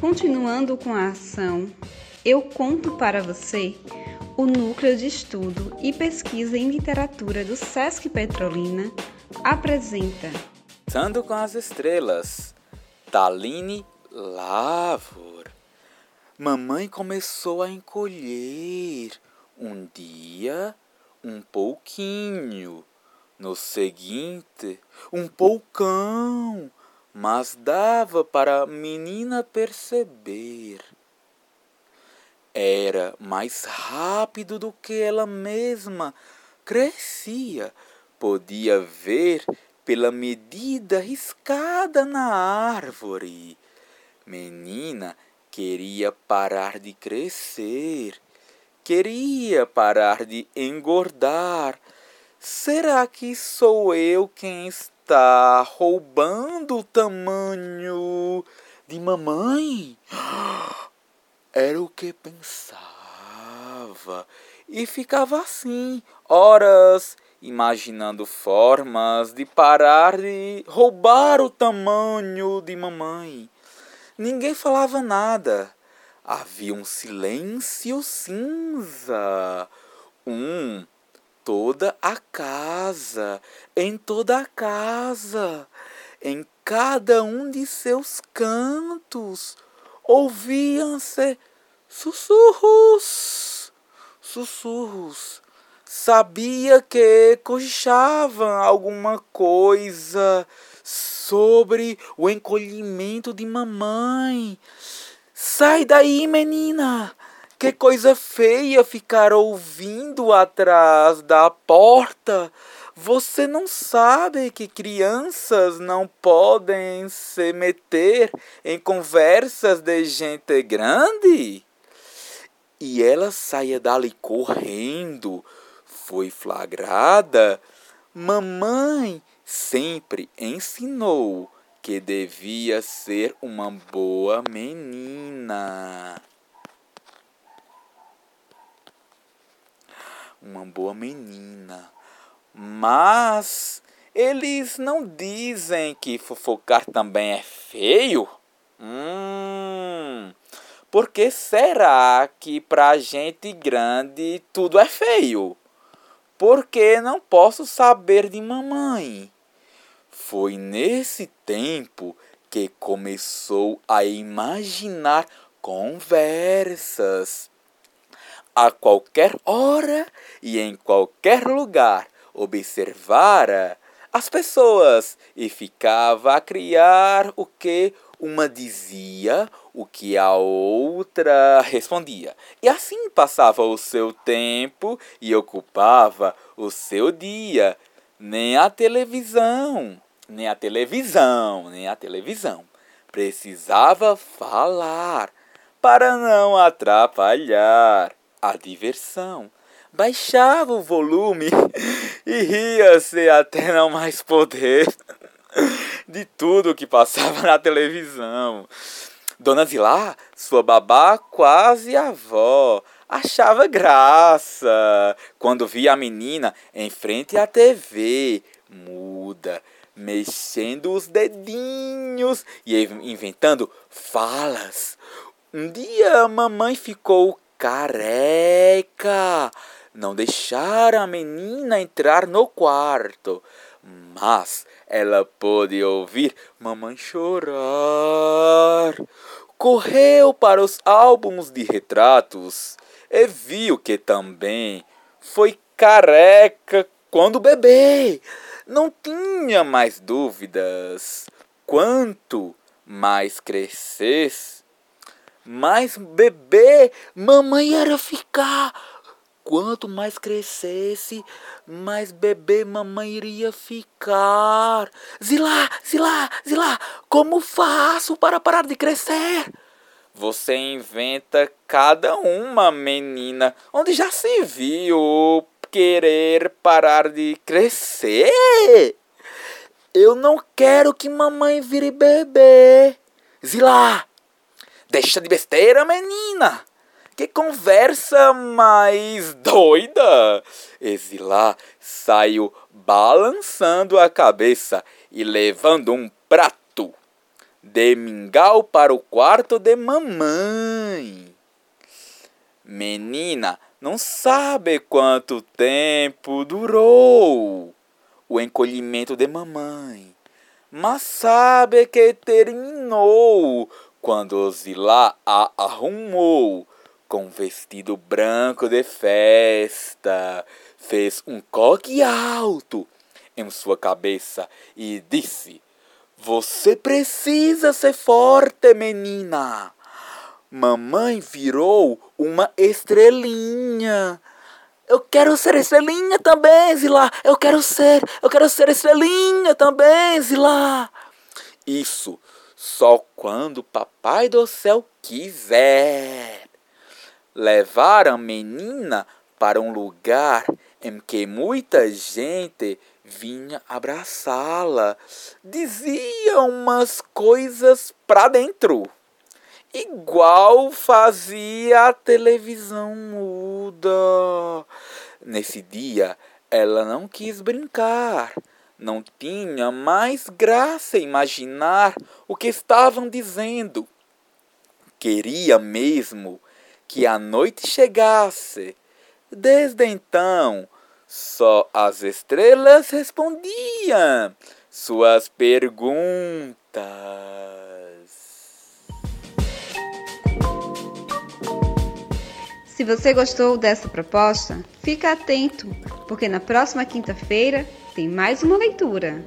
Continuando com a ação, eu conto para você o Núcleo de Estudo e Pesquisa em Literatura do SESC Petrolina apresenta Sando com as Estrelas, Taline Lavor. Mamãe começou a encolher. Um dia, um pouquinho. No seguinte, um poucão. Mas dava para a menina perceber. Era mais rápido do que ela mesma crescia. Podia ver pela medida riscada na árvore. Menina queria parar de crescer, queria parar de engordar. Será que sou eu quem está roubando o tamanho de mamãe? Era o que pensava. E ficava assim, horas, imaginando formas de parar de roubar o tamanho de mamãe. Ninguém falava nada. Havia um silêncio cinza. Um, toda a casa, em toda a casa, em cada um de seus cantos, ouviam-se sussurros, sussurros. Sabia que cochichavam alguma coisa sobre o encolhimento de mamãe. Sai daí, menina! Que coisa feia ficar ouvindo atrás da porta. Você não sabe que crianças não podem se meter em conversas de gente grande? E ela saia dali correndo. Foi flagrada. Mamãe sempre ensinou que devia ser uma boa menina. Uma boa menina. Mas eles não dizem que fofocar também é feio? Hum. Por que será que pra gente grande tudo é feio? Porque não posso saber de mamãe. Foi nesse tempo que começou a imaginar conversas. A qualquer hora e em qualquer lugar observara as pessoas e ficava a criar o que uma dizia, o que a outra respondia. E assim passava o seu tempo e ocupava o seu dia. Nem a televisão nem a televisão, nem a televisão. Precisava falar para não atrapalhar a diversão. Baixava o volume e ria-se até não mais poder de tudo que passava na televisão. Dona Zilá, sua babá quase avó, achava graça quando via a menina em frente à TV, muda, mexendo os dedinhos e inventando falas. Um dia a mamãe ficou careca. Não deixaram a menina entrar no quarto, mas ela pôde ouvir mamãe chorar. Correu para os álbuns de retratos e viu que também foi careca quando bebê não tinha mais dúvidas. Quanto mais crescesse, mais bebê mamãe era ficar. Quanto mais crescesse, mais bebê mamãe iria ficar. Zilá, Zilá, Zilá, como faço para parar de crescer? Você inventa cada uma, menina, onde já se viu querer parar de crescer. Eu não quero que mamãe vire bebê. Zilá, deixa de besteira, menina. Que conversa mais doida! Exilá saiu balançando a cabeça e levando um prato de mingau para o quarto de mamãe. Menina, não sabe quanto tempo durou o encolhimento de mamãe, mas sabe que terminou quando Zilá a arrumou com vestido branco de festa, fez um coque alto em sua cabeça e disse: Você precisa ser forte, menina. Mamãe virou uma estrelinha. Eu quero ser estrelinha também, Zilá. Eu quero ser, eu quero ser estrelinha também, Zilá. Isso só quando Papai do Céu quiser. Levar a menina para um lugar em que muita gente vinha abraçá-la. Dizia umas coisas para dentro igual fazia a televisão muda. Nesse dia, ela não quis brincar. Não tinha mais graça imaginar o que estavam dizendo. Queria mesmo que a noite chegasse. Desde então, só as estrelas respondiam suas perguntas. Se você gostou dessa proposta, fica atento, porque na próxima quinta-feira mais uma leitura.